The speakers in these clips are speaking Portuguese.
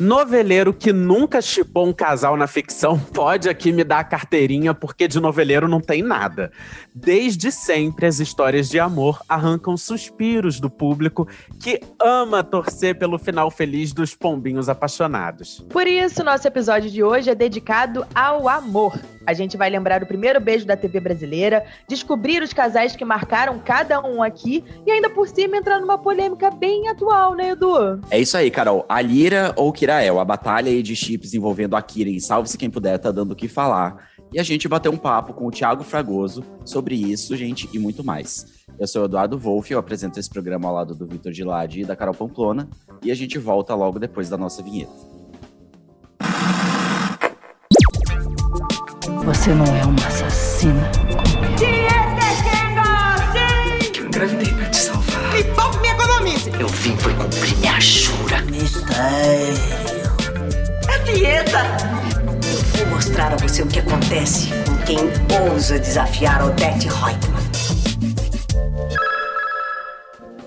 Noveleiro que nunca chipou um casal na ficção pode aqui me dar a carteirinha, porque de noveleiro não tem nada. Desde sempre, as histórias de amor arrancam suspiros do público que ama torcer pelo final feliz dos pombinhos apaixonados. Por isso, nosso episódio de hoje é dedicado ao amor. A gente vai lembrar o primeiro beijo da TV brasileira, descobrir os casais que marcaram cada um aqui e ainda por cima entrar numa polêmica bem atual, né, Edu? É isso aí, Carol. A Lira ou Kirael, a batalha de chips envolvendo a Kira e Salve-se Quem Puder tá dando o que falar. E a gente bateu um papo com o Thiago Fragoso sobre isso, gente, e muito mais. Eu sou o Eduardo Wolff, eu apresento esse programa ao lado do Vitor Giladi e da Carol Pamplona, e a gente volta logo depois da nossa vinheta. Você não é uma assassina. Eu engravidei pra te salvar. Me poupe, me economize. Eu vim foi cumprir minha jura. Mistério. Dieta. Eu vou mostrar a você o que acontece com quem ousa desafiar Odette Reutemann.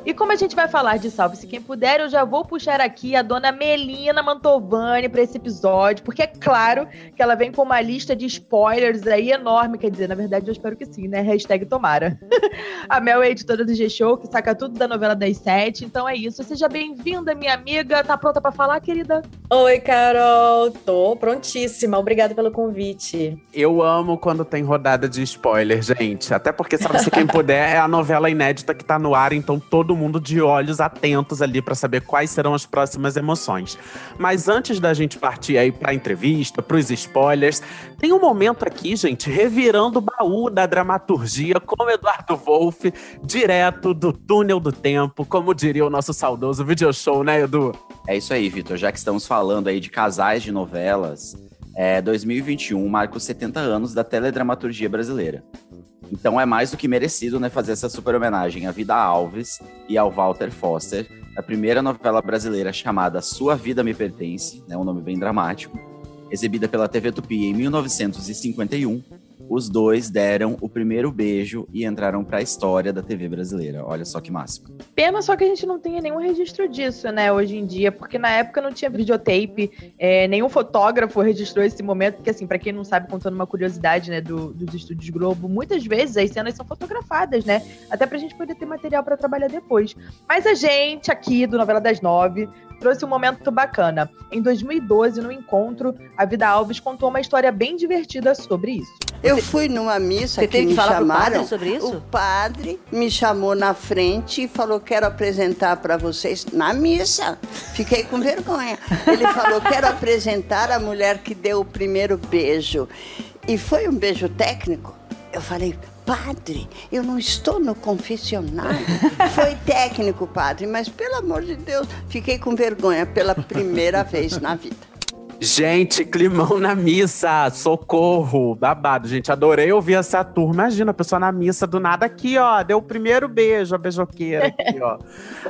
E como a gente vai falar de Salve-se Quem Puder, eu já vou puxar aqui a dona Melina Mantovani para esse episódio, porque é claro que ela vem com uma lista de spoilers aí enorme, quer dizer, na verdade eu espero que sim, né? Hashtag tomara. a Mel é editora do G-Show, que saca tudo da novela das sete, então é isso. Seja bem-vinda, minha amiga. Tá pronta para falar, querida? Oi, Carol. Tô prontíssima. Obrigada pelo convite. Eu amo quando tem rodada de spoiler, gente. Até porque, sabe, se quem puder, é a novela inédita que tá no ar, então todo mundo de olhos atentos ali para saber quais serão as próximas emoções. Mas antes da gente partir aí pra entrevista, pros spoilers, tem um momento aqui, gente, revirando o baú da dramaturgia com Eduardo Wolff, direto do túnel do tempo, como diria o nosso saudoso video show, né, Edu? É isso aí, Vitor. Já que estamos falando aí de casais de novelas, é, 2021 marca os 70 anos da teledramaturgia brasileira. Então é mais do que merecido né, fazer essa super homenagem à Vida Alves e ao Walter Foster, a primeira novela brasileira chamada Sua Vida Me Pertence, né, um nome bem dramático, exibida pela TV Tupi em 1951. Os dois deram o primeiro beijo e entraram para a história da TV brasileira. Olha só que máximo. Pena só que a gente não tenha nenhum registro disso, né, hoje em dia, porque na época não tinha videotape, é, nenhum fotógrafo registrou esse momento, porque assim, para quem não sabe, contando uma curiosidade, né, do, dos estúdios Globo, muitas vezes as cenas são fotografadas, né, até pra gente poder ter material para trabalhar depois. Mas a gente aqui do Novela das Nove trouxe um momento bacana. Em 2012, no encontro, a Vida Alves contou uma história bem divertida sobre isso. Eu fui numa missa Você que teve me que falar chamaram. padre sobre isso? O padre me chamou na frente e falou: quero apresentar para vocês na missa. Fiquei com vergonha. Ele falou: quero apresentar a mulher que deu o primeiro beijo. E foi um beijo técnico. Eu falei. Padre, eu não estou no confessionário. Foi técnico, padre, mas pelo amor de Deus, fiquei com vergonha pela primeira vez na vida. Gente, climão na missa, socorro, babado. Gente, adorei ouvir essa turma. Imagina a pessoa na missa do nada aqui, ó, deu o primeiro beijo, a beijoqueira aqui, ó.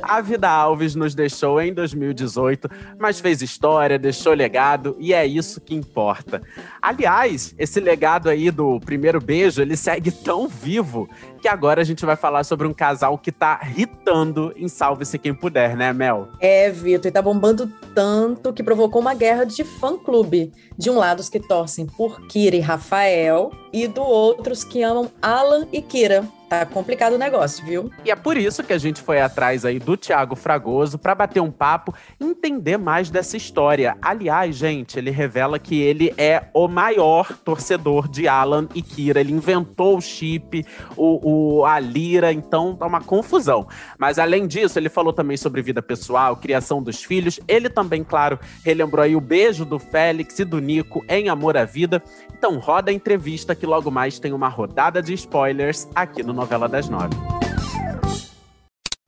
A Vida Alves nos deixou em 2018, mas fez história, deixou legado e é isso que importa. Aliás, esse legado aí do primeiro beijo, ele segue tão vivo que agora a gente vai falar sobre um casal que tá hitando em Salve-se Quem Puder, né, Mel? É, Vitor, e tá bombando tanto que provocou uma guerra de fã-clube. De um lado, os que torcem por Kira e Rafael, e do outro, os que amam Alan e Kira. Tá complicado o negócio, viu? E é por isso que a gente foi atrás aí do Thiago Fragoso para bater um papo entender mais dessa história. Aliás, gente, ele revela que ele é o maior torcedor de Alan e Kira. Ele inventou o chip, o, o- a lira, então tá uma confusão. Mas além disso, ele falou também sobre vida pessoal, criação dos filhos. Ele também, claro, relembrou aí o beijo do Félix e do Nico em Amor à Vida. Então roda a entrevista que logo mais tem uma rodada de spoilers aqui no Novela das Nove.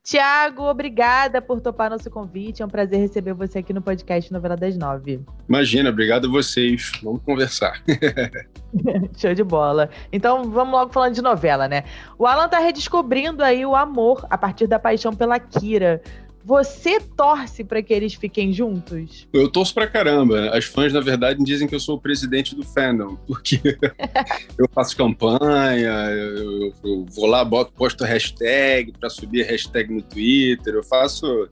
Tiago, obrigada por topar nosso convite. É um prazer receber você aqui no podcast Novela das Nove. Imagina, obrigado a vocês. Vamos conversar. Show de bola. Então vamos logo falando de novela, né? O Alan tá redescobrindo aí o amor a partir da paixão pela Kira. Você torce para que eles fiquem juntos? Eu torço pra caramba. As fãs, na verdade, dizem que eu sou o presidente do fandom, porque eu faço campanha, eu, eu vou lá, boto, posto hashtag para subir hashtag no Twitter, eu faço.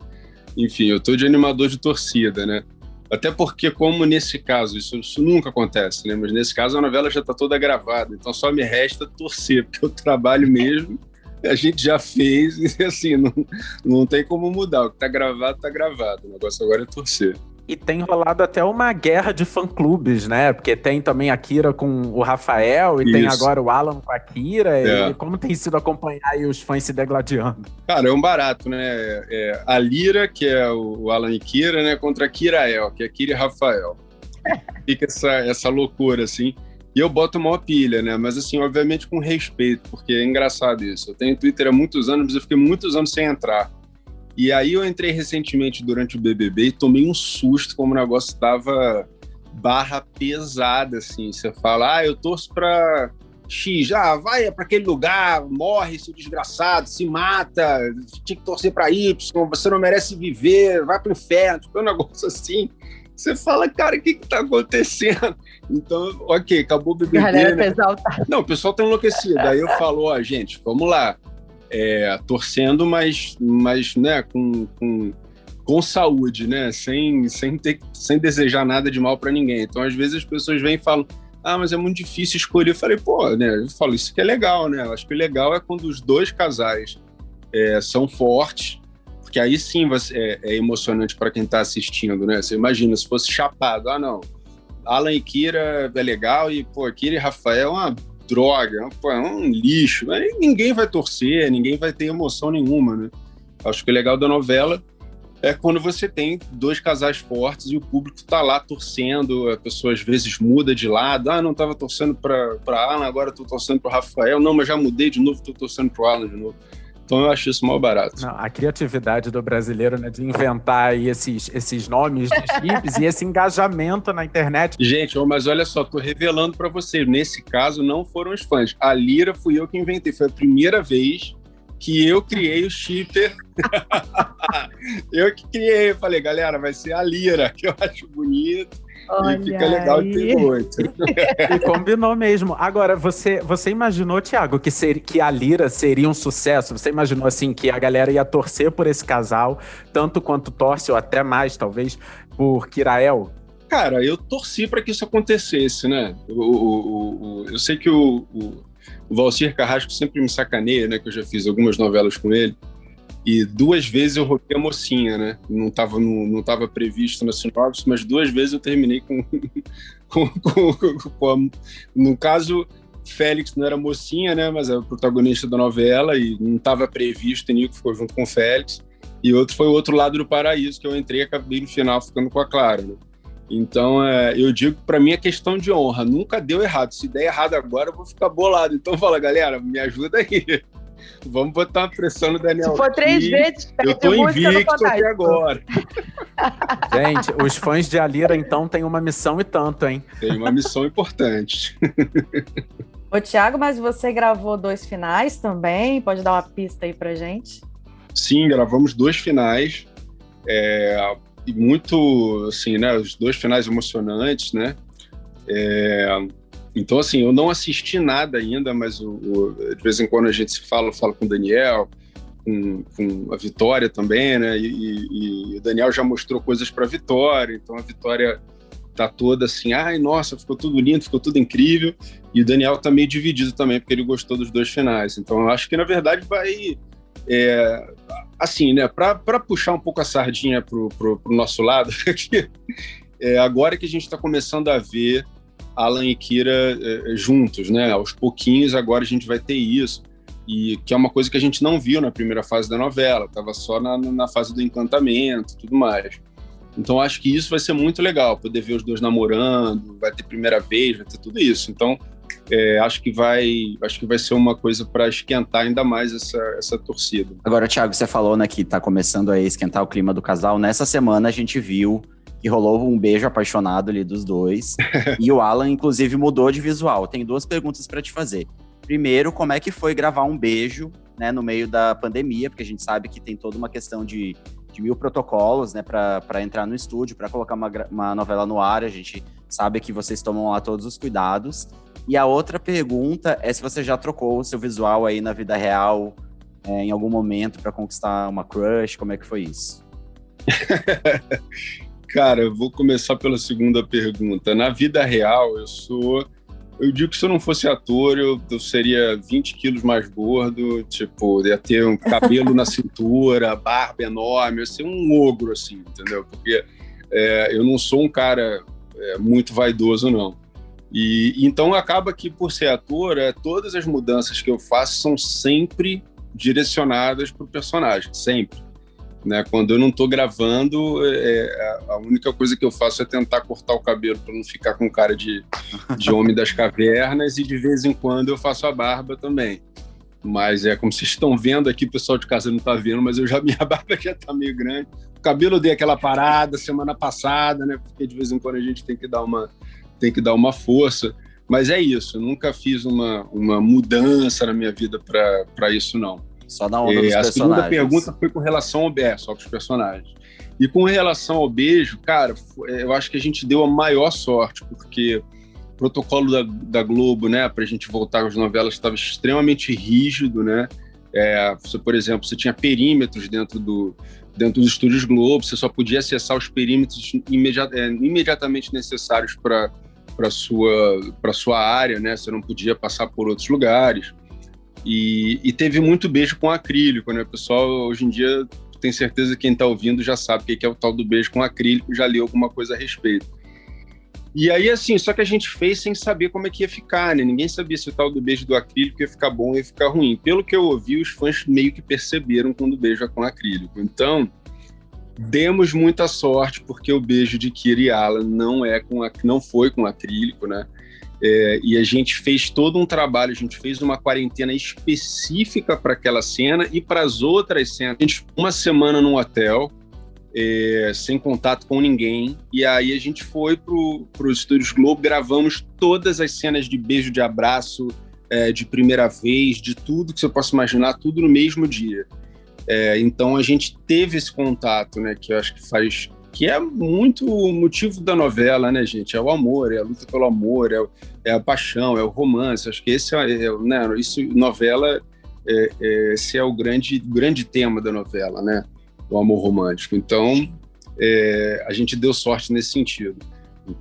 Enfim, eu tô de animador de torcida, né? Até porque, como nesse caso, isso, isso nunca acontece, né? Mas nesse caso a novela já está toda gravada, então só me resta torcer, porque eu trabalho mesmo, a gente já fez, e assim, não, não tem como mudar. O que está gravado, está gravado. O negócio agora é torcer. E tem rolado até uma guerra de fã-clubes, né? Porque tem também a Kira com o Rafael e Isso. tem agora o Alan com a Kira. É. E como tem sido acompanhar aí os fãs se degladiando? Cara, é um barato, né? É a Lira, que é o Alan e Kira, né? Contra a Kirael, que é a Kira e Rafael. Fica essa, essa loucura, assim. E eu boto uma pilha, né? Mas, assim, obviamente com respeito, porque é engraçado isso. Eu tenho Twitter há muitos anos, mas eu fiquei muitos anos sem entrar. E aí eu entrei recentemente durante o BBB e tomei um susto como o negócio tava barra pesada, assim. Você fala, ah, eu torço pra X, ah, vai para aquele lugar, morre, seu desgraçado, se mata, tinha que torcer para Y, você não merece viver, vai pro inferno, tipo, um negócio assim. Você fala, cara, o que que tá acontecendo? Então, ok, acabou o BBB. Galera né? Não, o pessoal tá enlouquecido. Aí eu falo, ó, gente, vamos lá é, torcendo, mas, mas né, com, com, com saúde, né? Sem, sem, ter, sem desejar nada de mal para ninguém. Então, às vezes, as pessoas vêm e falam. Ah, mas é muito difícil escolher. Eu falei, pô, né? Eu falo, isso que é legal, né? Eu acho que o legal é quando os dois casais é, são fortes, porque aí sim você, é, é emocionante para quem está assistindo, né? Você imagina se fosse chapado, ah, não, Alan e Kira é legal e, pô, Kira e Rafael é uma droga, pô, é um lixo. Ninguém vai torcer, ninguém vai ter emoção nenhuma, né? Acho que o legal da novela é quando você tem dois casais fortes e o público tá lá torcendo, a pessoa às vezes muda de lado, ah, não tava torcendo para Alan, agora tô torcendo para Rafael, não, mas já mudei de novo, tô torcendo pro Alan de novo. Então eu acho isso mal barato. Não, a criatividade do brasileiro, né, de inventar esses, esses nomes de chips e esse engajamento na internet. Gente, mas olha só, tô revelando para vocês, nesse caso não foram os fãs. A Lira fui eu que inventei, foi a primeira vez que eu criei o shipper. eu que criei, eu falei, galera, vai ser a Lira, que eu acho bonito. Olha e fica legal aí. ter oito. e combinou mesmo. Agora, você, você imaginou, Thiago, que, ser, que a Lira seria um sucesso? Você imaginou, assim, que a galera ia torcer por esse casal, tanto quanto torce, ou até mais, talvez, por Kirael? Cara, eu torci para que isso acontecesse, né? O, o, o, eu sei que o, o, o Valcir Carrasco sempre me sacaneia, né? Que eu já fiz algumas novelas com ele. E duas vezes eu roubei a mocinha, né? Não estava não, não tava previsto na sinopse, mas duas vezes eu terminei com. com, com, com a, no caso, Félix não era mocinha, né? Mas é o protagonista da novela e não estava previsto, e Nico ficou junto com o Félix. E outro foi o outro lado do paraíso, que eu entrei e acabei no final ficando com a Clara. Né? Então, é, eu digo para mim é questão de honra. Nunca deu errado. Se der errado agora, eu vou ficar bolado. Então, fala, galera, me ajuda aí. Vamos botar uma pressão no Daniel. Se for três vezes, eu tô invicto até agora. Gente, os fãs de Alira, então, têm uma missão e tanto, hein? Tem uma missão importante. Ô, Thiago, mas você gravou dois finais também? Pode dar uma pista aí pra gente? Sim, gravamos dois finais. É, muito, assim, né? Os dois finais emocionantes, né? É, então, assim, eu não assisti nada ainda, mas o, o, de vez em quando a gente se fala, fala com o Daniel, com, com a Vitória também, né? E, e, e o Daniel já mostrou coisas para a Vitória, então a Vitória tá toda assim, ai, nossa, ficou tudo lindo, ficou tudo incrível. E o Daniel tá meio dividido também, porque ele gostou dos dois finais. Então, eu acho que, na verdade, vai... É, assim, né, para puxar um pouco a sardinha pro, pro nosso lado, é, agora que a gente está começando a ver Alan e Kira é, juntos, né? Aos pouquinhos agora a gente vai ter isso. E que é uma coisa que a gente não viu na primeira fase da novela, estava só na, na fase do encantamento tudo mais. Então acho que isso vai ser muito legal, poder ver os dois namorando, vai ter primeira vez, vai ter tudo isso. Então é, acho que vai acho que vai ser uma coisa para esquentar ainda mais essa, essa torcida. Agora, Thiago, você falou né, que está começando a esquentar o clima do casal. Nessa semana a gente viu que rolou um beijo apaixonado ali dos dois. e o Alan, inclusive, mudou de visual. Tem duas perguntas para te fazer. Primeiro, como é que foi gravar um beijo, né, no meio da pandemia, porque a gente sabe que tem toda uma questão de de mil protocolos, né, para entrar no estúdio, para colocar uma, uma novela no ar. A gente sabe que vocês tomam lá todos os cuidados. E a outra pergunta é se você já trocou o seu visual aí na vida real é, em algum momento para conquistar uma crush, como é que foi isso? Cara, eu vou começar pela segunda pergunta. Na vida real, eu sou. Eu digo que se eu não fosse ator, eu, eu seria 20 quilos mais gordo, tipo, ia ter um cabelo na cintura, barba enorme, eu ia ser um ogro, assim, entendeu? Porque é, eu não sou um cara é, muito vaidoso, não. E então acaba que, por ser ator, é, todas as mudanças que eu faço são sempre direcionadas para o personagem, sempre. Né? Quando eu não estou gravando, é, é, a única coisa que eu faço é tentar cortar o cabelo para não ficar com cara de, de homem das cavernas e de vez em quando eu faço a barba também. Mas é como vocês estão vendo aqui, o pessoal de casa não está vendo, mas eu já minha barba já está meio grande. O cabelo eu dei aquela parada semana passada, né? Porque de vez em quando a gente tem que dar uma tem que dar uma força. Mas é isso, nunca fiz uma, uma mudança na minha vida para isso, não. Só na onda é, dos A segunda pergunta foi com relação ao BR, só com os personagens. E com relação ao beijo, cara, eu acho que a gente deu a maior sorte, porque o protocolo da, da Globo, né, para a gente voltar às novelas, estava extremamente rígido, né? É, você, por exemplo, você tinha perímetros dentro do dentro dos estúdios Globo, você só podia acessar os perímetros imediat, é, imediatamente necessários para para sua para sua área, né? Você não podia passar por outros lugares. E, e teve muito beijo com acrílico, né? O pessoal hoje em dia tem certeza que quem está ouvindo já sabe o que é o tal do beijo com acrílico, já leu alguma coisa a respeito. E aí, assim, só que a gente fez sem saber como é que ia ficar, né? Ninguém sabia se o tal do beijo do acrílico ia ficar bom ou ia ficar ruim. Pelo que eu ouvi, os fãs meio que perceberam quando é com acrílico. Então, demos muita sorte porque o beijo de Kira e Alan não é com não foi com acrílico, né? É, e a gente fez todo um trabalho, a gente fez uma quarentena específica para aquela cena e para as outras cenas. A gente uma semana num hotel, é, sem contato com ninguém, e aí a gente foi para os estúdios Globo, gravamos todas as cenas de beijo, de abraço, é, de primeira vez, de tudo que você possa imaginar, tudo no mesmo dia. É, então a gente teve esse contato, né, que eu acho que faz que é muito o motivo da novela, né, gente? É o amor, é a luta pelo amor, é, é a paixão, é o romance. Acho que esse é, é né, isso novela é, é, esse é o grande grande tema da novela, né? O amor romântico. Então é, a gente deu sorte nesse sentido.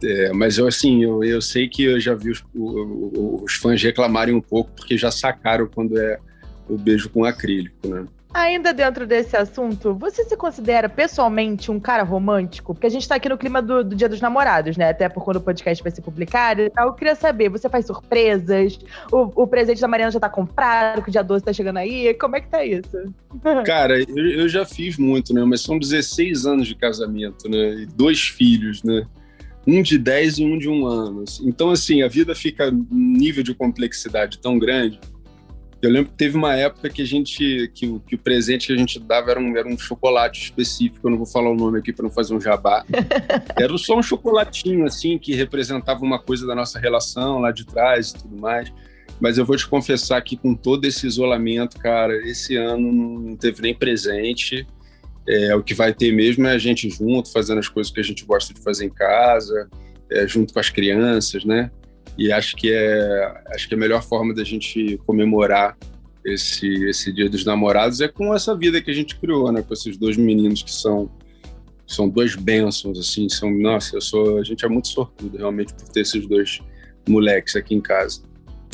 É, mas eu assim, eu, eu sei que eu já vi os, os fãs reclamarem um pouco porque já sacaram quando é o beijo com acrílico, né? Ainda dentro desse assunto, você se considera pessoalmente um cara romântico? Porque a gente tá aqui no clima do, do Dia dos Namorados, né? Até por quando o podcast vai ser publicado e tal. Eu queria saber, você faz surpresas? O, o presente da Mariana já tá comprado, que o dia 12 tá chegando aí? Como é que tá isso? Cara, eu, eu já fiz muito, né? Mas são 16 anos de casamento, né? E dois filhos, né? Um de 10 e um de um ano. Então, assim, a vida fica num nível de complexidade tão grande eu lembro que teve uma época que a gente, que o, que o presente que a gente dava era um, era um chocolate específico, eu não vou falar o nome aqui para não fazer um jabá. Era só um chocolatinho, assim, que representava uma coisa da nossa relação lá de trás e tudo mais. Mas eu vou te confessar que com todo esse isolamento, cara, esse ano não teve nem presente. É, o que vai ter mesmo é a gente junto, fazendo as coisas que a gente gosta de fazer em casa, é, junto com as crianças, né? E acho que é, acho que a melhor forma da gente comemorar esse, esse Dia dos Namorados é com essa vida que a gente criou, né? Com esses dois meninos que são são duas bênçãos, assim, são, nossa, eu sou, a gente é muito sortudo realmente por ter esses dois moleques aqui em casa.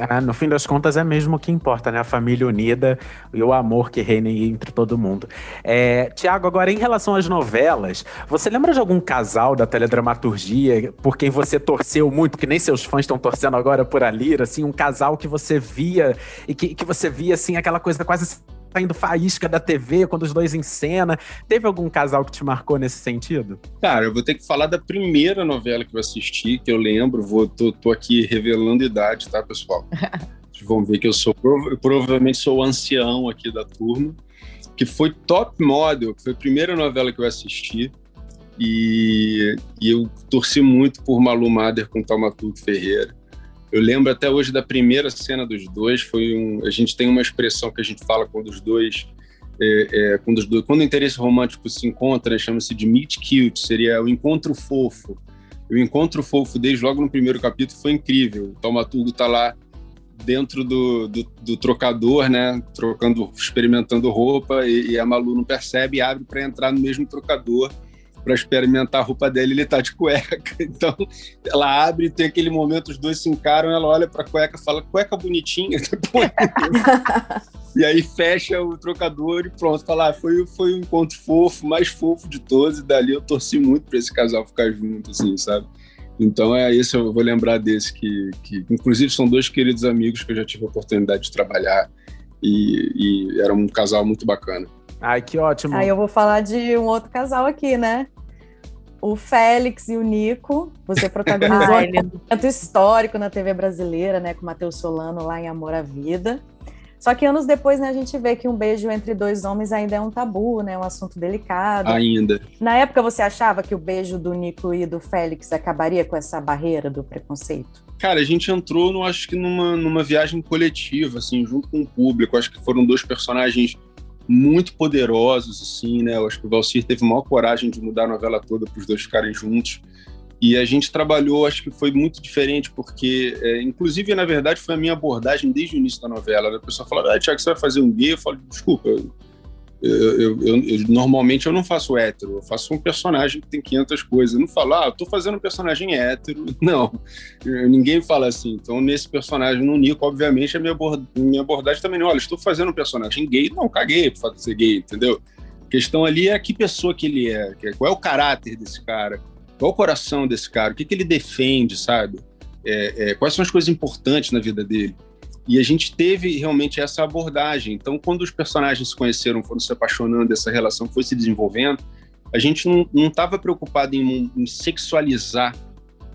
Ah, no fim das contas é mesmo o que importa, né? A família unida e o amor que reina entre todo mundo. É, Tiago, agora em relação às novelas, você lembra de algum casal da teledramaturgia por quem você torceu muito, que nem seus fãs estão torcendo agora por a Lira, assim, um casal que você via e que, que você via, assim, aquela coisa quase saindo faísca da TV quando os dois em cena. Teve algum casal que te marcou nesse sentido? Cara, eu vou ter que falar da primeira novela que eu assisti, que eu lembro, vou, tô, tô aqui revelando idade, tá, pessoal? Vocês vão ver que eu sou, eu provavelmente sou o ancião aqui da turma, que foi Top Model, que foi a primeira novela que eu assisti. E, e eu torci muito por Malu Mader com Taumaturgo Ferreira. Eu lembro até hoje da primeira cena dos dois. Foi um, a gente tem uma expressão que a gente fala quando os dois é, é, quando, os dois, quando o interesse romântico se encontra, chama-se de meet cute, seria o encontro fofo. O encontro fofo deles logo no primeiro capítulo foi incrível. O Taumaturgo está lá dentro do, do, do, trocador, né? Trocando, experimentando roupa e, e a Malu não percebe e abre para entrar no mesmo trocador para experimentar a roupa dela. Ele tá de cueca, então ela abre tem aquele momento os dois se encaram, ela olha para cueca, fala cueca bonitinha, e aí fecha o trocador e pronto, fala, ah, foi foi o encontro fofo, mais fofo de todos e dali eu torci muito para esse casal ficar junto, assim, sabe? Então é isso, eu vou lembrar desse que, que, inclusive, são dois queridos amigos que eu já tive a oportunidade de trabalhar e, e era um casal muito bacana. Ai, que ótimo. Aí eu vou falar de um outro casal aqui, né? O Félix e o Nico. Você protagonizou um momento histórico na TV brasileira, né? Com o Matheus Solano lá em Amor à Vida. Só que anos depois, né, a gente vê que um beijo entre dois homens ainda é um tabu, né? Um assunto delicado. Ainda. Na época, você achava que o beijo do Nico e do Félix acabaria com essa barreira do preconceito? Cara, a gente entrou, no, acho que numa, numa viagem coletiva, assim, junto com o público. Acho que foram dois personagens muito poderosos, assim, né? Eu acho que o Valcir teve maior coragem de mudar a novela toda para os dois ficarem juntos. E a gente trabalhou, acho que foi muito diferente, porque, é, inclusive, na verdade, foi a minha abordagem desde o início da novela. A pessoa fala, ah, Tiago, você vai fazer um gay? Eu falo, desculpa, eu, eu, eu, eu, normalmente eu não faço hétero, eu faço um personagem que tem 500 coisas. Eu não falo, ah, eu tô fazendo um personagem hétero. Não, ninguém fala assim. Então, nesse personagem, no Nico, obviamente, a minha, minha abordagem também, olha, estou fazendo um personagem gay. Não, caguei por fato de ser gay, entendeu? A questão ali é que pessoa que ele é, qual é o caráter desse cara qual o coração desse cara? O que, que ele defende, sabe? É, é, quais são as coisas importantes na vida dele? E a gente teve realmente essa abordagem. Então, quando os personagens se conheceram, foram se apaixonando, essa relação foi se desenvolvendo, a gente não estava preocupado em, em, sexualizar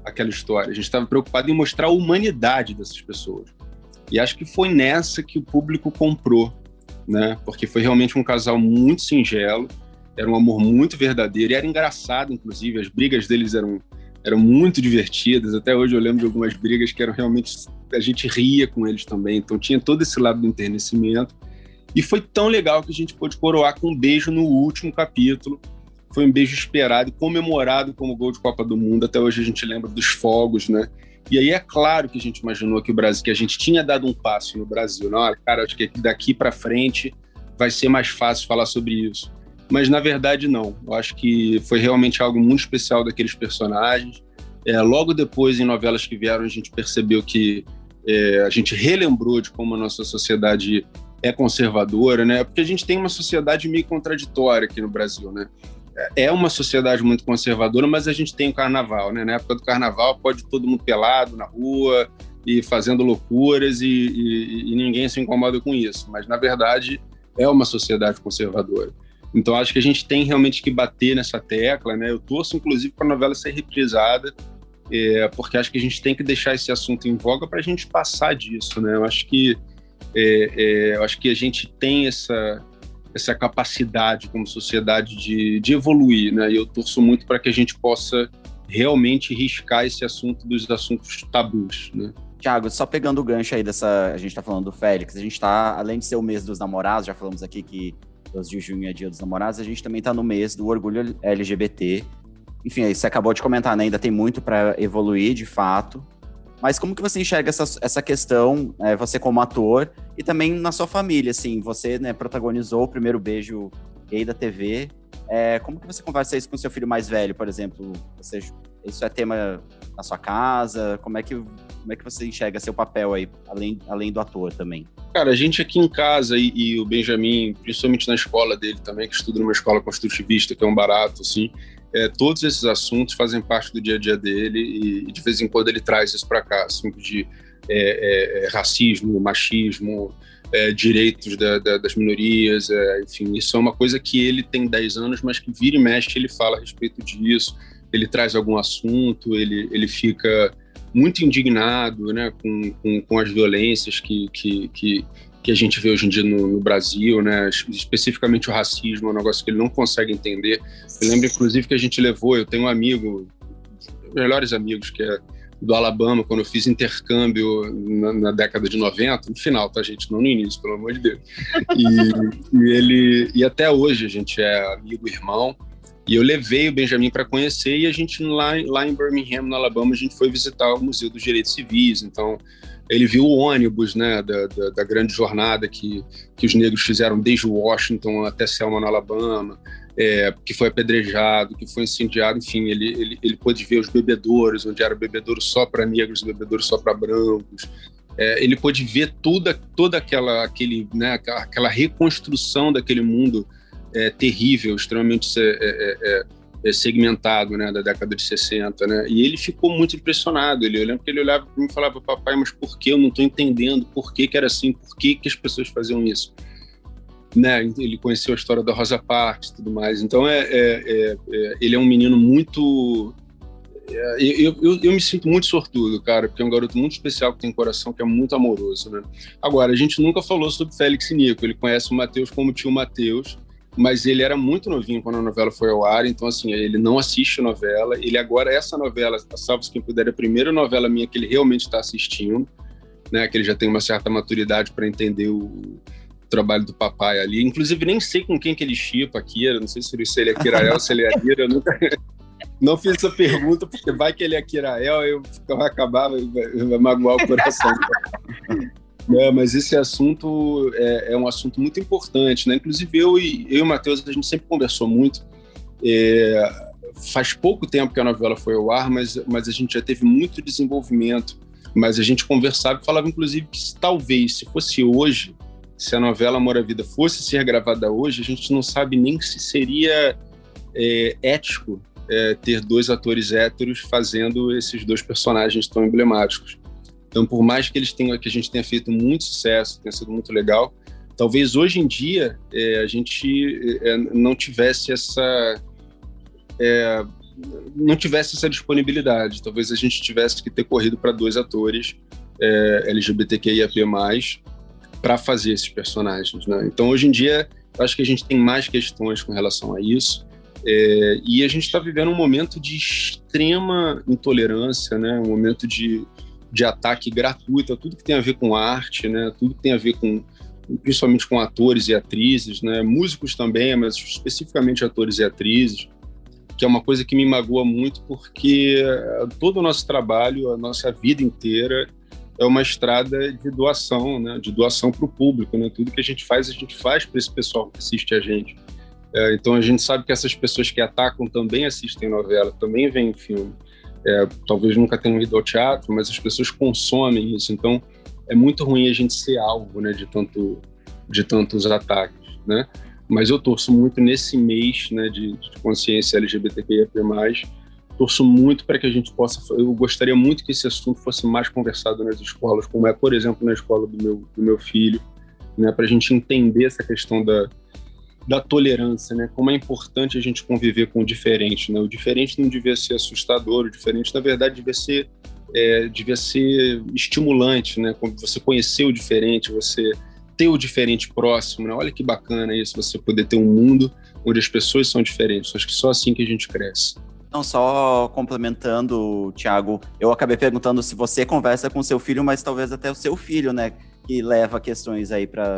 aquela história. A gente estava preocupado em mostrar a humanidade dessas pessoas. E acho que foi nessa que o público comprou, né? Porque foi realmente um casal muito singelo, era um amor muito verdadeiro e era engraçado, inclusive. As brigas deles eram, eram muito divertidas. Até hoje eu lembro de algumas brigas que eram realmente. A gente ria com eles também. Então tinha todo esse lado do enternecimento. E foi tão legal que a gente pôde coroar com um beijo no último capítulo. Foi um beijo esperado e comemorado como gol de Copa do Mundo. Até hoje a gente lembra dos fogos, né? E aí é claro que a gente imaginou que o Brasil, que a gente tinha dado um passo no Brasil. Não, cara, acho que daqui para frente vai ser mais fácil falar sobre isso mas na verdade não. Eu acho que foi realmente algo muito especial daqueles personagens. É, logo depois, em novelas que vieram, a gente percebeu que é, a gente relembrou de como a nossa sociedade é conservadora, né? Porque a gente tem uma sociedade meio contraditória aqui no Brasil, né? É uma sociedade muito conservadora, mas a gente tem o carnaval, né? Na época do carnaval pode todo mundo pelado na rua e fazendo loucuras e, e, e ninguém se incomoda com isso. Mas na verdade é uma sociedade conservadora. Então acho que a gente tem realmente que bater nessa tecla, né? Eu torço inclusive para a novela ser reprisada, é, porque acho que a gente tem que deixar esse assunto em voga para a gente passar disso, né? Eu acho que é, é, eu acho que a gente tem essa essa capacidade como sociedade de, de evoluir, né? E eu torço muito para que a gente possa realmente riscar esse assunto dos assuntos tabus, né? Tiago, só pegando o gancho aí dessa. A gente está falando do Félix, a gente está, além de ser o mês dos namorados, já falamos aqui que 12 de junho é dia dos namorados, a gente também está no mês do orgulho LGBT. Enfim, aí você acabou de comentar, né? Ainda tem muito para evoluir, de fato. Mas como que você enxerga essa, essa questão, é, você como ator, e também na sua família, assim, você né, protagonizou o primeiro beijo gay da TV. É, como que você conversa isso com seu filho mais velho, por exemplo? Você, isso é tema na sua casa? Como é que, como é que você enxerga seu papel aí, além, além do ator também? Cara, a gente aqui em casa e, e, o Benjamin, principalmente na escola dele também, que estuda numa escola construtivista, que é um barato, assim, é, todos esses assuntos fazem parte do dia a dia dele e, e de vez em quando ele traz isso para cá, assim, de é, é, é, racismo, machismo, é, direitos da, da, das minorias, é, enfim, isso é uma coisa que ele tem 10 anos, mas que vira e mexe ele fala a respeito disso, ele traz algum assunto, ele, ele fica muito indignado né, com, com, com as violências que, que, que, que, a gente vê hoje em dia no, no, Brasil, né, especificamente o racismo, é um negócio que ele não consegue entender. Eu lembro, inclusive, que a gente levou, eu tenho um amigo, melhores amigos, que é do Alabama, quando eu fiz intercâmbio na, na, década de 90, no final, tá, gente? Não no início, pelo amor de Deus. E, e ele, e até hoje a gente é amigo, irmão. E eu levei o Benjamin para conhecer e a gente lá, lá em Birmingham, no Alabama, a gente foi visitar o Museu dos Direitos Civis. Então, ele viu o ônibus né, da, da, da, grande jornada que, que os negros fizeram desde Washington até Selma, no Alabama, é, que foi apedrejado, que foi incendiado. Enfim, ele, ele, ele pôde ver os bebedouros, onde era bebedouro só para negros, bebedouro só para brancos. É, ele pôde ver toda, toda aquela, aquele, né, aquela reconstrução daquele mundo é, terrível, extremamente é, é, é, segmentado, né, da década de 60, né, e ele ficou muito impressionado, ele, eu lembro que ele olhava para mim e falava, papai, mas por que eu não estou entendendo, por que que era assim, por que que as pessoas faziam isso? Né, ele conheceu a história da Rosa Parks e tudo mais, então é, é, é ele é um menino muito eu, eu, eu, me sinto muito sortudo, cara, porque é um garoto muito especial que tem um coração que é muito amoroso, né? Agora, a gente nunca falou sobre Félix Nico. Ele conhece o Matheus como tio Matheus, mas ele era muito novinho quando a novela foi ao ar, então assim, ele não assiste novela, ele agora, essa novela, Salve Quem Puder, é a primeira novela minha que ele realmente está assistindo, né, que ele já tem uma certa maturidade para entender o trabalho do papai ali, inclusive nem sei com quem que ele chipa aqui, não sei se ele é Kirael, se ele é Ira, eu nunca... Não fiz essa pergunta, porque vai que ele é Kirael, eu vai acabar, vai, vai magoar o coração. É, mas esse assunto é, é, um assunto muito importante, né? Inclusive eu e, eu e o Matheus, a gente sempre conversou muito. É, faz pouco tempo que a novela foi ao ar, mas, mas a gente já teve muito desenvolvimento. Mas a gente conversava e falava, inclusive, que talvez, se fosse hoje, se a novela Amor à Vida fosse ser gravada hoje, a gente não sabe nem se seria é, ético é, ter dois atores héteros fazendo esses dois personagens tão emblemáticos. Então, por mais que eles tenham, que a gente tenha feito muito sucesso, tenha sido muito legal, talvez hoje em dia é, a gente é, não tivesse essa é, não tivesse essa disponibilidade. Talvez a gente tivesse que ter corrido para dois atores é, LGBTQIAP+, para fazer esses personagens. Né? Então, hoje em dia, acho que a gente tem mais questões com relação a isso. É, e a gente está vivendo um momento de extrema intolerância, né? um momento de, de ataque gratuito a tudo que tem a ver com arte, né? Tudo que tem a ver com principalmente com atores e atrizes, né? Músicos também, mas especificamente atores e atrizes, que é uma coisa que me magoa muito porque eh, todo o nosso trabalho, a nossa vida inteira é uma estrada de doação, né? De doação para o público, né? Tudo que a gente faz, a gente faz para esse pessoal que assiste a gente. É, então a gente sabe que essas pessoas que atacam também assistem novela, também veem filme é, talvez nunca tenham ido ao teatro, mas as pessoas consomem isso. Então, é muito ruim a gente ser alvo, né, de tanto de tantos ataques, né? Mas eu torço muito nesse mês, né, de, de consciência LGBTQIA+, torço muito para que a gente possa. Eu gostaria muito que esse assunto fosse mais conversado nas escolas, como é, por exemplo, na escola do meu, do meu filho, né, para a gente entender essa questão da, da tolerância, né? Como é importante a gente conviver com o diferente, né? O diferente não devia ser assustador, o diferente, na verdade, devia ser, é, devia ser estimulante, né? Você conhecer o diferente, você ter o diferente próximo, né? Olha que bacana isso, você poder ter um mundo onde as pessoas são diferentes. Acho que só assim que a gente cresce. Não, só complementando, Thiago, eu acabei perguntando se você conversa com seu filho, mas talvez até o seu filho, né? Que leva questões aí para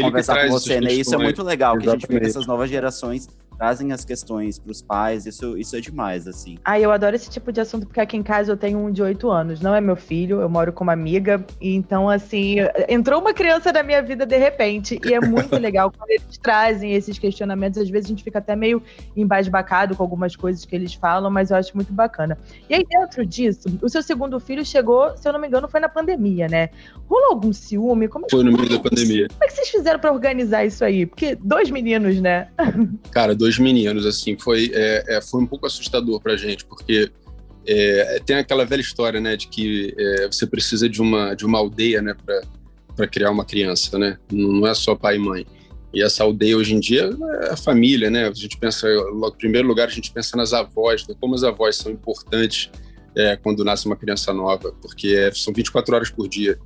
conversar com você, né? Isso é muito legal, Exatamente. que a gente vê que essas novas gerações trazem as questões para os pais, isso, isso é demais, assim. Ah, eu adoro esse tipo de assunto, porque aqui em casa eu tenho um de oito anos, não é meu filho, eu moro com uma amiga, e então, assim, entrou uma criança na minha vida de repente, e é muito legal quando eles trazem esses questionamentos, às vezes a gente fica até meio embasbacado com algumas coisas que eles falam, mas eu acho muito bacana. E aí, dentro disso, o seu segundo filho chegou, se eu não me engano, foi na pandemia, né? Rolou algum ciúme? Como é foi no meio da pandemia. Como é que vocês fizeram para organizar isso aí? Porque dois meninos, né? Cara, dois dois meninos, assim, foi, é, é, foi um pouco assustador pra gente, porque é, tem aquela velha história, né, de que é, você precisa de uma, de uma aldeia, né, para criar uma criança, né, não é só pai e mãe. E essa aldeia hoje em dia é a família, né, a gente pensa, em primeiro lugar, a gente pensa nas avós, né, como as avós são importantes é, quando nasce uma criança nova, porque é, são 24 horas por dia.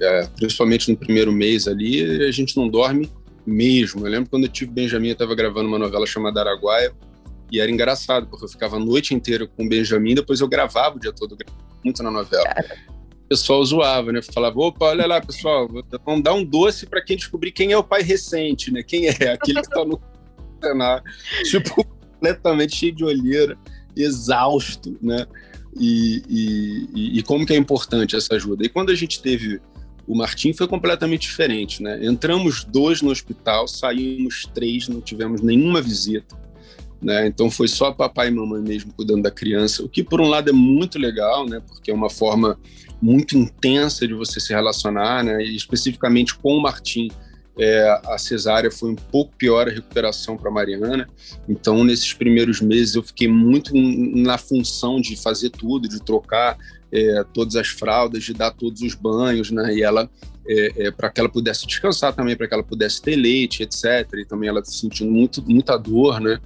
É, principalmente no primeiro mês ali, a gente não dorme mesmo. Eu lembro quando eu tive Benjamin, eu estava gravando uma novela chamada Araguaia, e era engraçado, porque eu ficava a noite inteira com o Benjamin, depois eu gravava o dia todo. muito na novela. O pessoal zoava, né? Falava, opa, olha lá, pessoal, vamos dar um doce para quem descobrir quem é o pai recente, né? Quem é aquele que tá no cenário, tipo, completamente cheio de olheira, exausto, né? E, e, e, como que é importante essa ajuda. E quando a gente teve o Martim foi completamente diferente, né? Entramos dois no hospital, saímos três, não tivemos nenhuma visita. Né? Então foi só papai e mamãe mesmo cuidando da criança, o que por um lado é muito legal, né? Porque é uma forma muito intensa de você se relacionar, né? E especificamente com o Martim, é, a cesárea foi um pouco pior a recuperação para Mariana. Então, nesses primeiros meses, eu fiquei muito na função de fazer tudo, de trocar é, todas as fraldas, de dar todos os banhos, né? E ela, é, é para que ela pudesse descansar também, para que ela pudesse ter leite, etc. E também ela sentindo muito, muita dor, né?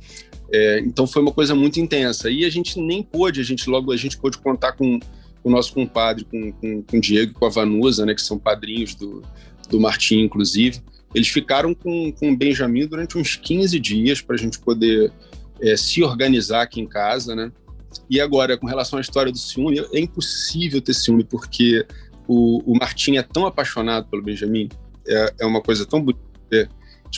É, então foi uma coisa muito intensa. E a gente nem pôde, a gente logo a gente pôde contar com, com o nosso compadre, com, com, com o Diego e com a Vanusa, né? Que são padrinhos do, do Martim, inclusive. Eles ficaram com, com o Benjamin durante uns 15 dias para a gente poder é, se organizar aqui em casa, né? E agora, com relação à história do ciúme, é impossível ter ciúme, porque o, o Martim é tão apaixonado pelo Benjamin, é, é uma coisa tão bonita.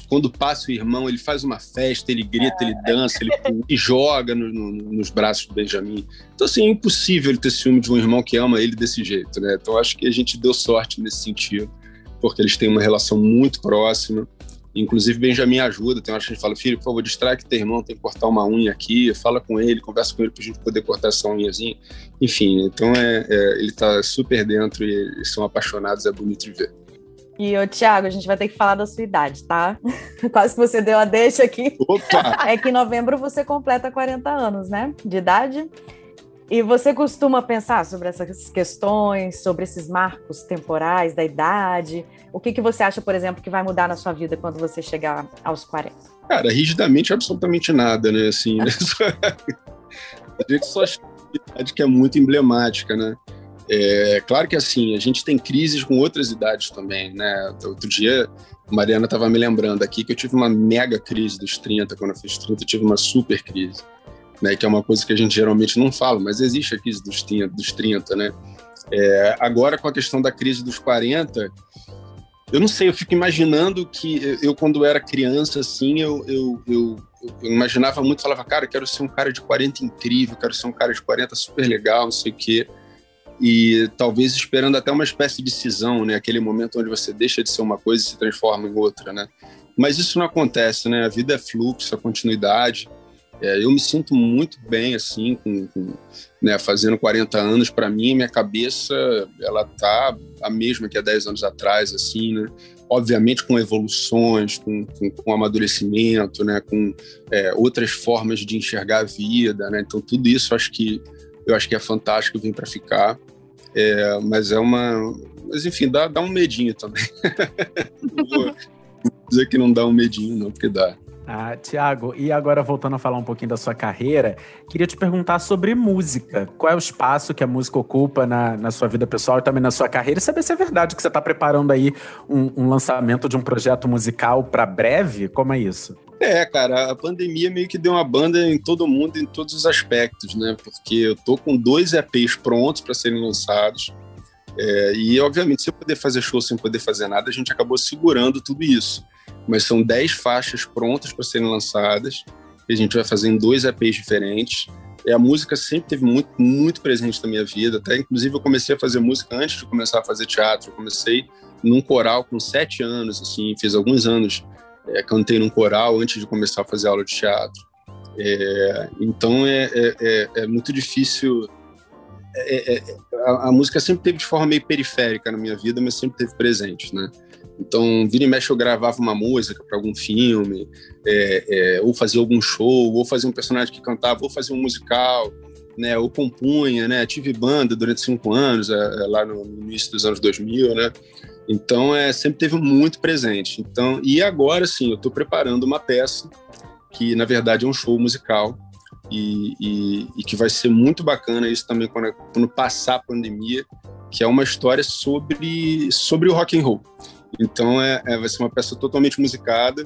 Quando passa o irmão, ele faz uma festa, ele grita, ele dança, ele, ele joga no, no, nos braços do Benjamin. Então, assim, é impossível ele ter ciúme de um irmão que ama ele desse jeito, né? Então, acho que a gente deu sorte nesse sentido porque eles têm uma relação muito próxima. Inclusive, Benjamin ajuda. Tem hora que a gente fala, filho, por favor, distrai que teu irmão tem que cortar uma unha aqui, fala com ele, conversa com ele para a gente poder cortar essa unhazinha. Enfim, então é, é ele está super dentro e eles são apaixonados, é bonito de ver. E, ô, Thiago, a gente vai ter que falar da sua idade, tá? Quase que você deu a deixa aqui. Opa! É que em novembro você completa 40 anos, né? De idade. E você costuma pensar sobre essas questões, sobre esses marcos temporais da idade? O que, que você acha, por exemplo, que vai mudar na sua vida quando você chegar aos 40? Cara, rigidamente, absolutamente nada, né? Assim, né? a gente só acha idade que é muito emblemática, né? É, claro que assim, a gente tem crises com outras idades também, né? Outro dia, a Mariana estava me lembrando aqui que eu tive uma mega crise dos 30, quando eu fiz 30, eu tive uma super crise né, que é uma coisa que a gente geralmente não fala, mas existe a crise dos 30, dos 30 né? É, agora, com a questão da crise dos 40, eu não sei, eu fico imaginando que eu, quando era criança, assim, eu, eu, eu, eu imaginava muito, falava, cara, quero ser um cara de 40 incrível, quero ser um cara de 40 super legal, não sei o quê. E talvez esperando até uma espécie de cisão, né? Aquele momento onde você deixa de ser uma coisa e se transforma em outra, né? Mas isso não acontece, né? A vida é fluxo, a continuidade. É, eu me sinto muito bem, assim, com, com né, fazendo 40 anos. Para mim, minha cabeça, ela tá a mesma que há 10 anos atrás, assim, né? Obviamente com evoluções, com, com, com amadurecimento, né? Com é, outras formas de enxergar a vida, né? Então, tudo isso acho que eu acho que é fantástico, vem para ficar. É, mas é uma... Mas, enfim, dá, dá um medinho também. dizer que não dá um medinho, não, porque dá. Ah, Tiago, e agora voltando a falar um pouquinho da sua carreira, queria te perguntar sobre música. Qual é o espaço que a música ocupa na, na sua vida pessoal e também na sua carreira? E saber se é verdade que você está preparando aí um, um, lançamento de um projeto musical para breve? Como é isso? É, cara, a pandemia meio que deu uma banda em todo mundo, em todos os aspectos, né? Porque eu tô com dois EPs prontos para serem lançados. É, e, obviamente, se eu poder fazer show sem poder fazer nada, a gente acabou segurando tudo isso mas são 10 faixas prontas para serem lançadas, que a gente vai fazer em dois EPs diferentes. E a música sempre teve muito, muito presente na minha vida, até inclusive eu comecei a fazer música antes de começar a fazer teatro. Eu comecei num coral com sete anos, assim, fiz alguns anos, é, cantei num coral antes de começar a fazer aula de teatro. É, então é, é, é, é muito difícil. É, é, a, a, música sempre teve de forma meio periférica na minha vida, mas sempre teve presente, né? Então, vira e mexe eu gravava uma música para algum filme, é, é, ou fazia algum show, ou fazia um personagem que cantava, ou fazia um musical, né? Ou compunha, né? Tive banda durante cinco anos, é, é lá no início dos anos 2000, né? Então, é, sempre teve muito presente. Então, e agora, sim, eu estou preparando uma peça que, na verdade, é um show musical e, e, e, que vai ser muito bacana isso também quando, quando passar a pandemia, que é uma história sobre, sobre o rock and roll. Então é, é, vai ser uma peça totalmente musicada.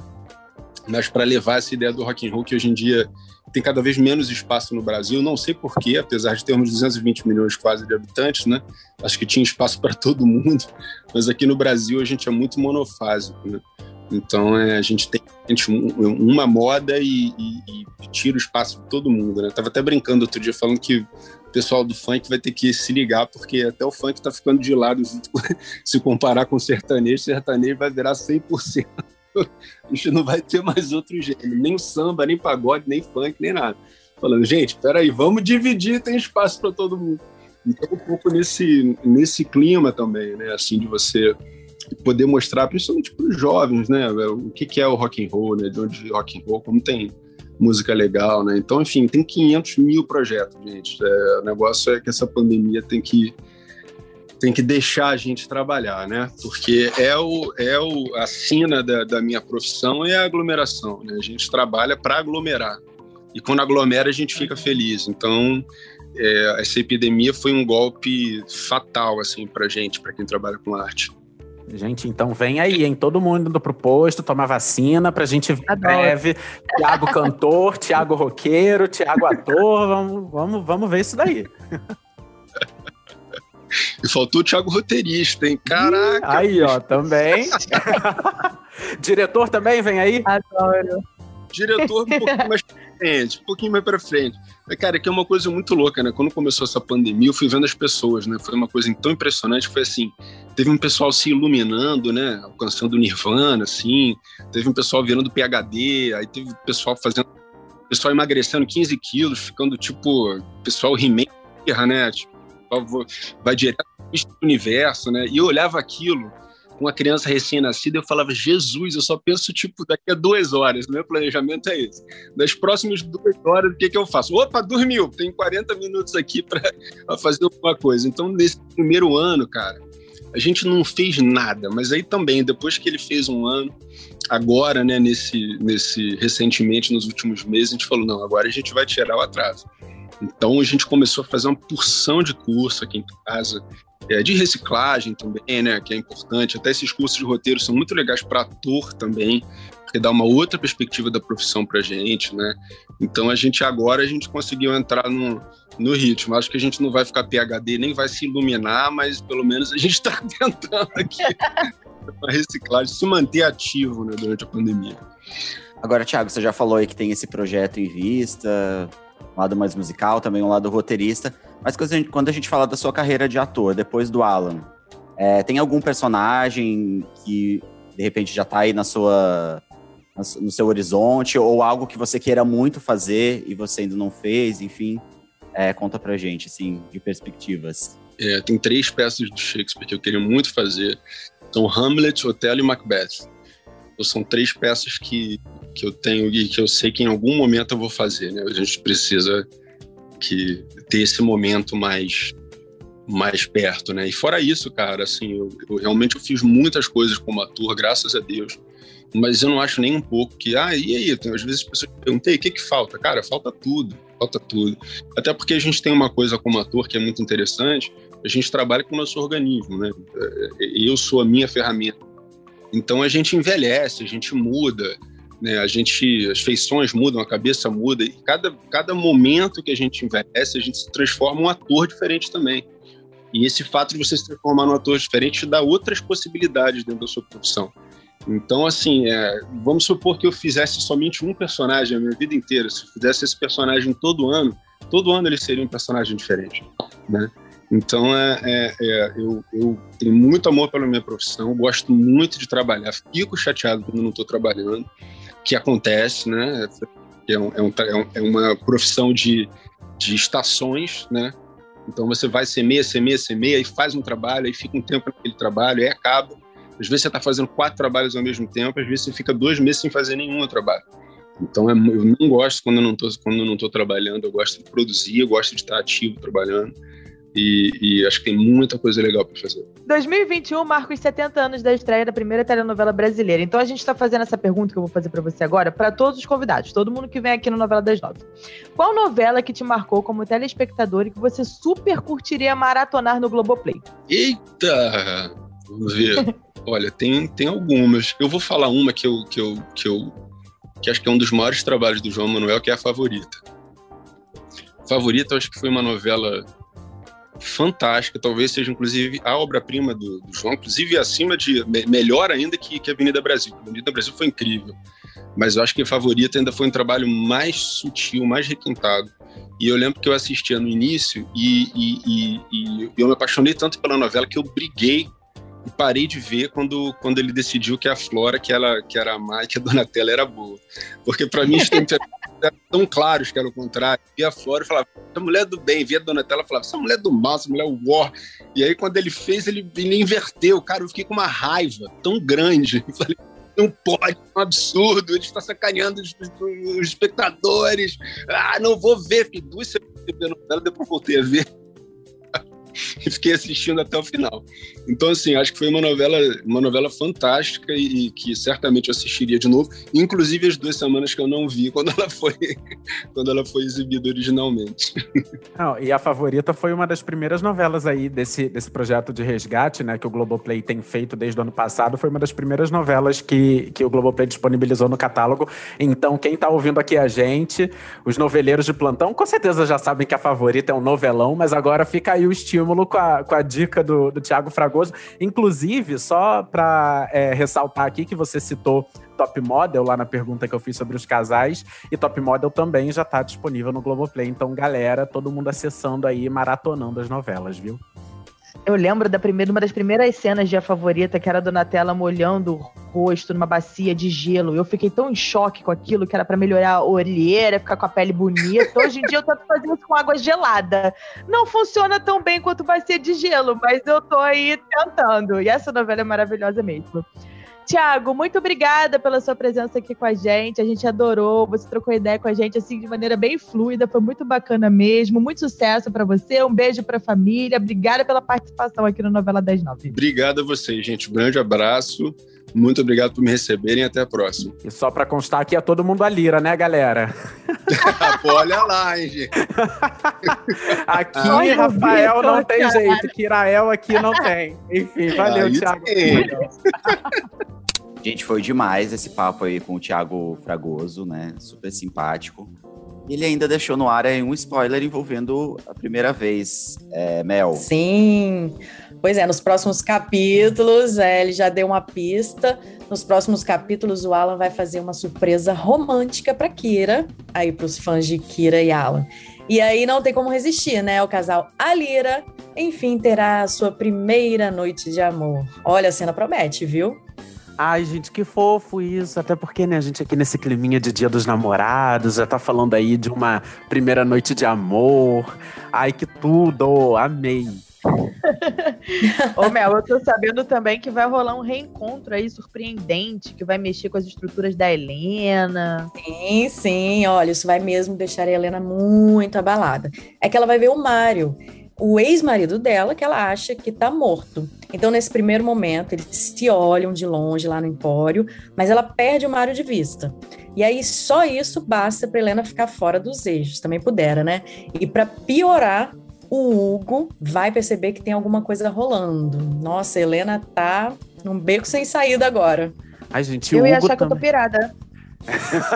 mas para levar essa ideia do rock and roll que hoje em dia tem cada vez menos espaço no Brasil, não sei porquê, apesar de termos 220 milhões quase de habitantes, né? Acho que tinha espaço para todo mundo, mas aqui no Brasil a gente é muito monofásico, né? Então é, a gente tem uma moda e, e, e, tira o espaço de todo mundo, né? Tava até brincando outro dia falando que o pessoal do funk vai ter que se ligar, porque até o funk tá ficando de lado se comparar com o sertanejo, o sertanejo vai virar 100%. A gente não vai ter mais outro gênero, nem samba, nem pagode, nem funk, nem nada. Falando, gente, peraí, vamos dividir, tem espaço para todo mundo. Então, um pouco nesse, nesse clima também, né? Assim, de você poder mostrar, principalmente para os jovens, né? O que, que é o rock and roll, né? De onde rock and roll, como tem música legal, né? Então, enfim, tem 500 mil projetos, gente. É, o negócio é que essa pandemia tem que tem que deixar a gente trabalhar, né? Porque é o é o a sina da, da minha profissão é a aglomeração, né? A gente trabalha para aglomerar e quando aglomera a gente fica feliz. Então é, essa epidemia foi um golpe fatal assim para gente, para quem trabalha com arte. Gente, então vem aí, hein? Todo mundo indo pro posto, tomar vacina pra gente ver breve. Tiago cantor, Tiago roqueiro, Tiago ator. Vamos, vamos, vamos ver isso daí. E faltou o Thiago roteirista, hein? Caraca! Aí, ó, também. Diretor também, vem aí? Adoro. Diretor um pouquinho mais frente, um pouquinho mais pra frente. Cara, que é uma coisa muito louca, né? Quando começou essa pandemia, eu fui vendo as pessoas, né? Foi uma coisa tão impressionante, foi assim, teve um pessoal se iluminando, né? Alcançando o Nirvana, assim, teve um pessoal virando PHD, aí teve pessoal fazendo, pessoal emagrecendo 15 quilos, ficando tipo, pessoal He-Man, né? Tipo, vai direto no universo, né? E eu olhava aquilo, uma criança recém-nascida, eu falava, Jesus, eu só penso, tipo, daqui a duas horas. Meu planejamento é esse. Das próximas duas horas, o que, que eu faço? Opa, dormiu! Tem 40 minutos aqui para fazer alguma coisa. Então, nesse primeiro ano, cara, a gente não fez nada. Mas aí também, depois que ele fez um ano, agora, né, nesse, nesse recentemente, nos últimos meses, a gente falou, não, agora a gente vai tirar o atraso. Então a gente começou a fazer uma porção de curso aqui em casa é, de reciclagem também, né, que é importante. Até esses cursos de roteiro são muito legais para ator também, porque dá uma outra perspectiva da profissão para gente, né. Então a gente agora a gente conseguiu entrar no, no ritmo. Acho que a gente não vai ficar PhD nem vai se iluminar, mas pelo menos a gente está tentando aqui a reciclagem se manter ativo né, durante a pandemia. Agora, Thiago, você já falou aí que tem esse projeto em vista, um lado mais musical, também um lado roteirista. Mas quando a gente, fala da sua carreira de ator, depois do Alan, é, tem algum personagem que de repente já está aí na sua, no seu horizonte, ou algo que você queira muito fazer e você ainda não fez, enfim? É, conta pra gente, assim, de perspectivas. É, tem três peças do Shakespeare que eu queria muito fazer. São Hamlet, Otelo e Macbeth. Então, são três peças que, que eu tenho e que eu sei que em algum momento eu vou fazer, né? A gente precisa que ter esse momento mais mais perto, né? E fora isso, cara, assim, eu, eu, realmente eu fiz muitas coisas como ator, graças a Deus. Mas eu não acho nem um pouco que, ah, e aí? Então, às vezes as pessoas perguntam, o que que falta? Cara, falta tudo, falta tudo. Até porque a gente tem uma coisa como ator que é muito interessante, a gente trabalha com o nosso organismo, né? É, eu sou a minha ferramenta. Então a gente envelhece, a gente muda, né? A gente, as feições mudam, a cabeça muda e cada, cada momento que a gente envelhece, a gente se transforma um ator diferente também. E esse fato de você se transformar num ator diferente dá outras possibilidades dentro da sua profissão. Então, assim, é, vamos supor que eu fizesse somente um personagem a minha vida inteira. Se eu fizesse esse personagem todo ano, todo ano ele seria um personagem diferente, né? Então, é, é, é, eu, eu, tenho muito amor pela minha profissão, gosto muito de trabalhar, fico chateado quando não estou trabalhando, que acontece, né? É, um, é, um, é uma profissão de, de estações, né? Então você vai semeia, semeia, semeia e faz um trabalho, aí fica um tempo naquele trabalho, aí acaba. Às vezes você está fazendo quatro trabalhos ao mesmo tempo, às vezes você fica dois meses sem fazer nenhum trabalho. Então é, eu não gosto quando eu não estou quando não trabalhando, eu gosto de produzir, eu gosto de estar ativo trabalhando. E, e, acho que tem muita coisa legal para fazer. 2021 marca os 70 anos da estreia da primeira telenovela brasileira. Então a gente está fazendo essa pergunta que eu vou fazer para você agora para todos os convidados, todo mundo que vem aqui no Novela das Nove. Qual novela que te marcou como telespectador e que você super curtiria maratonar no Globoplay? Eita! Vamos ver. Olha, tem, tem algumas. Eu vou falar uma que eu, que eu, que eu que acho que é um dos maiores trabalhos do João Manuel, que é a Favorita. Favorita, acho que foi uma novela fantástica, talvez seja inclusive a obra-prima do, do, João, inclusive acima de, melhor ainda que, que Avenida Brasil. Avenida Brasil foi incrível, mas eu acho que a Favorita ainda foi um trabalho mais sutil, mais requintado. E eu lembro que eu assistia no início e, e, e, e eu me apaixonei tanto pela novela que eu briguei e parei de ver quando, quando ele decidiu que a Flora, que, ela, que era a e que a Donatella era boa. Porque para mim os temperamentos eram tão claros que era o contrário. Via a Flora e falava, essa mulher do bem. Via a Donatella e falava, essa mulher do mal, essa mulher é war. E aí quando ele fez, ele, ele inverteu. Cara, eu fiquei com uma raiva tão grande. Eu falei, não pode, é um absurdo, ele está sacaneando os, os, espectadores. Ah, não vou ver. Fiquei duas semanas novela, depois voltei a ver. E fiquei assistindo até o final. Então, assim, acho que foi uma novela, uma novela fantástica e, e, que certamente eu assistiria de novo, inclusive as duas semanas que eu não vi quando ela foi, quando ela foi exibida originalmente. Não, e a favorita foi uma das primeiras novelas aí desse, desse projeto de resgate, né, que o Globoplay tem feito desde o ano passado, foi uma das primeiras novelas que, que o Globoplay disponibilizou no catálogo. Então, quem está ouvindo aqui a gente, os noveleiros de plantão, com certeza já sabem que a favorita é um novelão, mas agora fica aí o estilo estímulo com a, com a dica do, do Thiago Fragoso. Inclusive, só para é, ressaltar aqui que você citou Top Model lá na pergunta que eu fiz sobre os casais. E Top Model também já está disponível no Globoplay. Então, galera, todo mundo acessando aí, maratonando as novelas, viu? Eu lembro da primeira, uma das primeiras cenas de A Favorita, que era a Donatella molhando o rosto numa bacia de gelo. Eu fiquei tão em choque com aquilo, que era para melhorar a olheira, ficar com a pele bonita. Hoje em dia eu tento fazer isso com água gelada. Não funciona tão bem quanto bacia de gelo, mas eu tô aí tentando. E essa novela é maravilhosa mesmo. Tiago, muito obrigada pela sua presença aqui com a gente. A gente adorou. Você trocou ideia com a gente assim de maneira bem fluida. Foi muito bacana mesmo. Muito sucesso para você. Um beijo para a família. Obrigada pela participação aqui no Novela 109. Obrigado a vocês, gente. Um grande abraço. Muito obrigado por me receberem. Até a próxima. E só para constar aqui é todo mundo a lira, né, galera? Pô, olha lá, hein, gente. aqui, Ai, Rafael, não tem cara. jeito. Kirael aqui não tem. Enfim, valeu, Aí Thiago. Gente, foi demais esse papo aí com o Thiago Fragoso, né? Super simpático. Ele ainda deixou no ar um spoiler envolvendo a primeira vez, é, Mel. Sim. Pois é, nos próximos capítulos, é, ele já deu uma pista. Nos próximos capítulos, o Alan vai fazer uma surpresa romântica para Kira, aí para os fãs de Kira e Alan. E aí não tem como resistir, né? O casal Alira, enfim, terá a sua primeira noite de amor. Olha, a cena promete, viu? Ai, gente, que fofo isso. Até porque, né, a gente aqui nesse climinha de Dia dos Namorados já tá falando aí de uma primeira noite de amor. Ai, que tudo! Amei. Ô Mel, eu tô sabendo também que vai rolar um reencontro aí surpreendente, que vai mexer com as estruturas da Helena. Sim, sim, olha, isso vai mesmo deixar a Helena muito abalada. É que ela vai ver o Mário o ex-marido dela, que ela acha que está morto. Então, nesse primeiro momento, eles se olham de longe lá no empório, mas ela perde o Mário de vista. E aí, só isso basta para Helena ficar fora dos eixos, também pudera, né? E para piorar, o Hugo vai perceber que tem alguma coisa rolando. Nossa, Helena tá num beco sem saída agora. Ai, gente, eu o Hugo ia achar também. que eu tô pirada.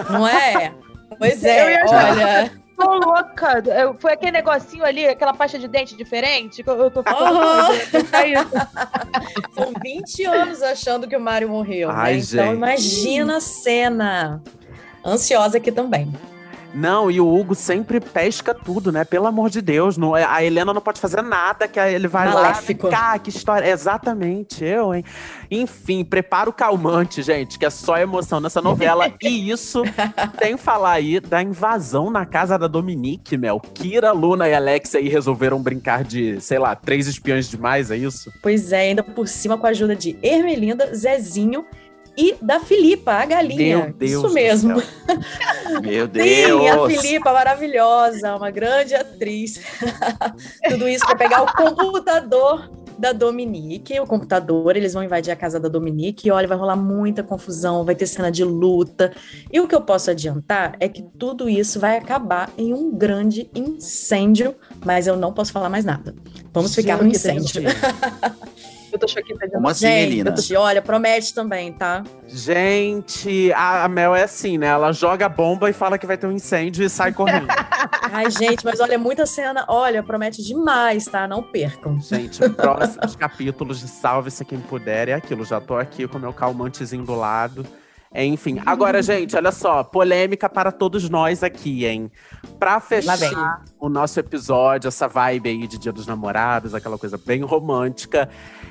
Não é? Pois é, olha tô louca. Foi aquele negocinho ali, aquela pasta de dente diferente. Que eu, tô ficando uhum. São 20 anos achando que o Mário morreu. Ai, né? Então imagina a cena. Ansiosa aqui também. Não, e o Hugo sempre pesca tudo, né? Pelo amor de Deus. Não, é, a Helena não pode fazer nada, que ele vai Maléfico. lá. Cá, que história. Exatamente, eu, hein? Enfim, prepara o calmante, gente, que é só emoção nessa novela. e isso tem falar aí da invasão na casa da Dominique, Mel. Kira, Luna e Alex aí resolveram brincar de, sei lá, três espiões demais, é isso? Pois é, ainda por cima com a ajuda de Ermelinda, Zezinho e da Filipa, a galinha. Meu Deus Isso mesmo. Meu Deus. Sim, a Filipa, maravilhosa, uma grande atriz. Tudo isso para pegar o computador da Dominique. O computador, eles vão invadir a casa da Dominique e olha, vai rolar muita confusão, vai ter cena de luta. E o que eu posso adiantar é que tudo isso vai acabar em um grande incêndio, mas eu não posso falar mais nada. Vamos ficar no incêndio. Eu tô choquita de Como assim, Gente, Melina? olha, promete também, tá? Gente, a, a Mel é assim, né? Ela joga a bomba e fala que vai ter um incêndio e sai correndo. Ai, gente, mas olha, muita cena. Olha, promete demais, tá? Não percam. Gente, próximos capítulos de Salve-se Quem Puder é aquilo. Já tô aqui com o meu calmantezinho do lado. Enfim, agora, gente, olha só, polêmica para todos nós aqui, hein? Pra fechar o nosso episódio, essa vibe aí de Dia dos Namorados, aquela coisa bem romântica,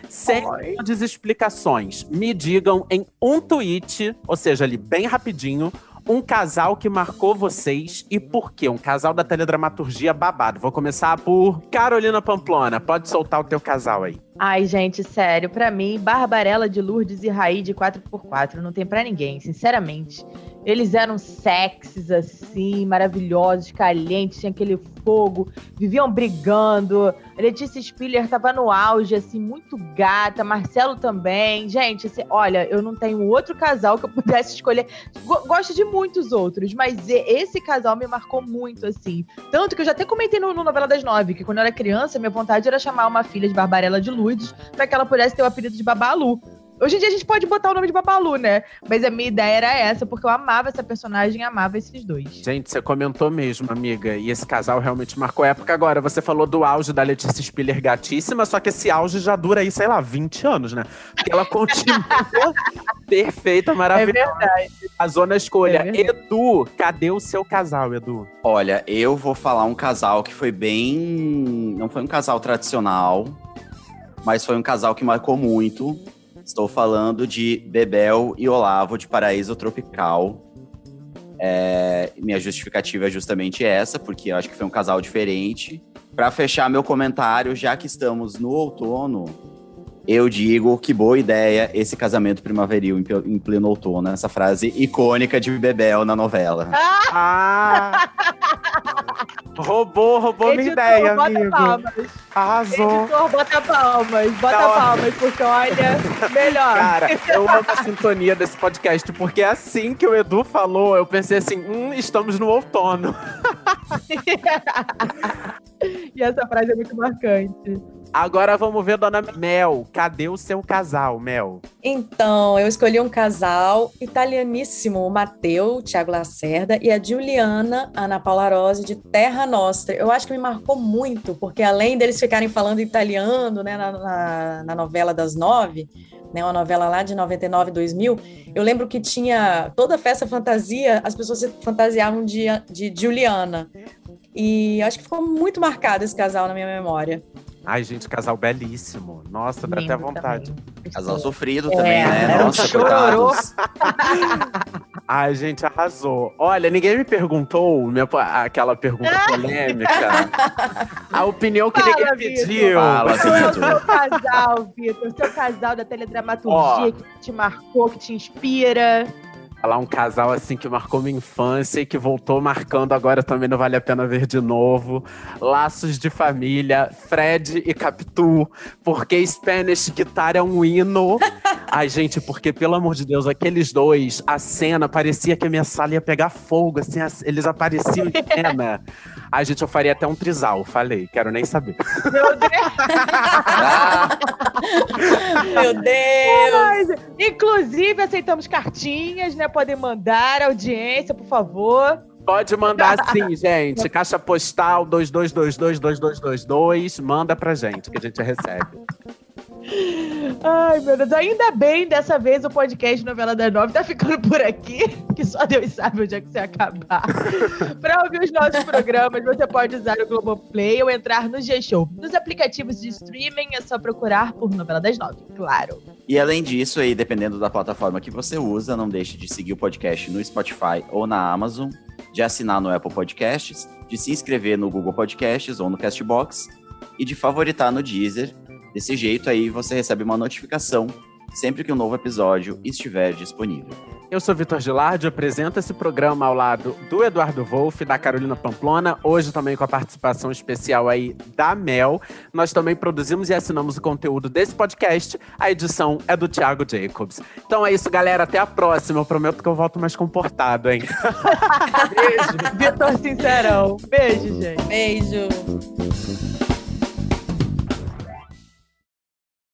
sem grandes explicações, me digam em um tweet, ou seja, ali bem rapidinho, um casal que marcou vocês e por quê? Um casal da teledramaturgia babado. Vou começar por Carolina Pamplona. Pode soltar o teu casal aí. Ai, gente, sério, pra mim, Barbarella de Lourdes e Raí de 4x4 não tem pra ninguém, sinceramente. Eles eram sexys, assim, maravilhosos, calientes, tinha aquele fogo, viviam brigando. Letícia Spiller tava no auge, assim, muito gata. Marcelo também. Gente, assim, olha, eu não tenho outro casal que eu pudesse escolher. Go- gosto de muitos outros, mas esse casal me marcou muito, assim. Tanto que eu já até comentei no, no Novela das Nove, que quando eu era criança, minha vontade era chamar uma filha de Barbarella de Lourdes pra que ela pudesse ter o apelido de Babalu. Hoje em dia a gente pode botar o nome de Babalu, né? Mas a minha ideia era essa, porque eu amava essa personagem e amava esses dois. Gente, você comentou mesmo, amiga. E esse casal realmente marcou época agora. Você falou do auge da Letícia Spiller gatíssima, só que esse auge já dura aí, sei lá, 20 anos, né? Porque ela continua perfeita, É maravilhosa. verdade. A zona escolha. É. Edu, cadê o seu casal, Edu? Olha, eu vou falar um casal que foi bem. Não foi um casal tradicional, mas foi um casal que marcou muito. Estou falando de Bebel e Olavo de Paraíso Tropical. É, minha justificativa é justamente essa, porque eu acho que foi um casal diferente. Para fechar meu comentário, já que estamos no outono, eu digo que boa ideia esse casamento primaveril em, pleno outono, essa frase icônica de Bebel na novela. Ah! roubou, roubou minha ideia, bota amigo. palmas. Arrasou. Editor, bota palmas. Bota Tá palmas, porque olha, melhor. Cara, eu amo a sintonia desse podcast, porque é assim que o Edu falou, eu pensei assim, hum, estamos no outono. e essa frase é muito marcante. Agora vamos ver Dona Mel. Cadê o seu casal, Mel? Então, eu escolhi um casal italianíssimo, o Matteo, Thiago Lacerda, e a Giuliana, Ana Paula Rose, de Terra Nostra. Eu acho que me marcou muito, porque além deles ficarem falando italiano, né, na, na, na novela das nove, né, uma novela lá de 99, 2000, eu lembro que tinha toda festa fantasia, as pessoas se fantasiavam de, de Giuliana. E acho que ficou muito marcado esse casal na minha memória. Ai, gente, casal belíssimo. Nossa, dá até vontade. também. Casal sofrido É, também, né? Nossa, coitados. Ai, gente, arrasou. Olha, ninguém me perguntou minha, aquela pergunta polêmica. A opinião que Fala, ninguém Vitor. pediu. Fala, Vitor. seu casal, Vitor? Seu casal da teledramaturgia Ó. que te marcou, que te inspira. Falar um casal assim que marcou minha infância e que voltou marcando agora também não vale a pena ver de novo. Laços de família, Fred e Capitu, porque Spanish Guitar é um hino. Ai, gente, porque pelo amor de Deus, aqueles dois, a cena parecia que a minha sala ia pegar fogo, assim, as- eles apareciam em cena. Ai, gente, eu faria até um trisal, falei, quero nem saber. Meu Deus! Meu Deus! Mas, inclusive, aceitamos cartinhas, né? Podem mandar audiência, por favor. Pode mandar sim, gente. Caixa postal 22222222. Manda pra gente, que a gente recebe. Ai, meu Deus. Ainda bem, dessa vez, o podcast Novela das Nove tá ficando por aqui, que só Deus sabe onde é que você acabar. pra ouvir os nossos programas, você pode usar o Globoplay ou entrar no G-Show. Nos aplicativos de streaming, é só procurar por Novela das Nove, claro. E além disso, aí, dependendo da plataforma que você usa, não deixe de seguir o podcast no Spotify ou na Amazon, de assinar no Apple Podcasts, de se inscrever no Google Podcasts ou no Castbox e de favoritar no Deezer. Desse jeito aí você recebe uma notificação sempre que um novo episódio estiver disponível. Eu sou Vitor Gilardi, apresento esse programa ao lado do Eduardo Wolff, da Carolina Pamplona, hoje também com a participação especial aí da Mel. Nós também produzimos e assinamos o conteúdo desse podcast. A edição é do Thiago Jacobs. Então é isso, galera. Até a próxima. Eu prometo que eu volto mais comportado, hein? Beijo. Vitor Sincerão. Beijo, gente. Beijo!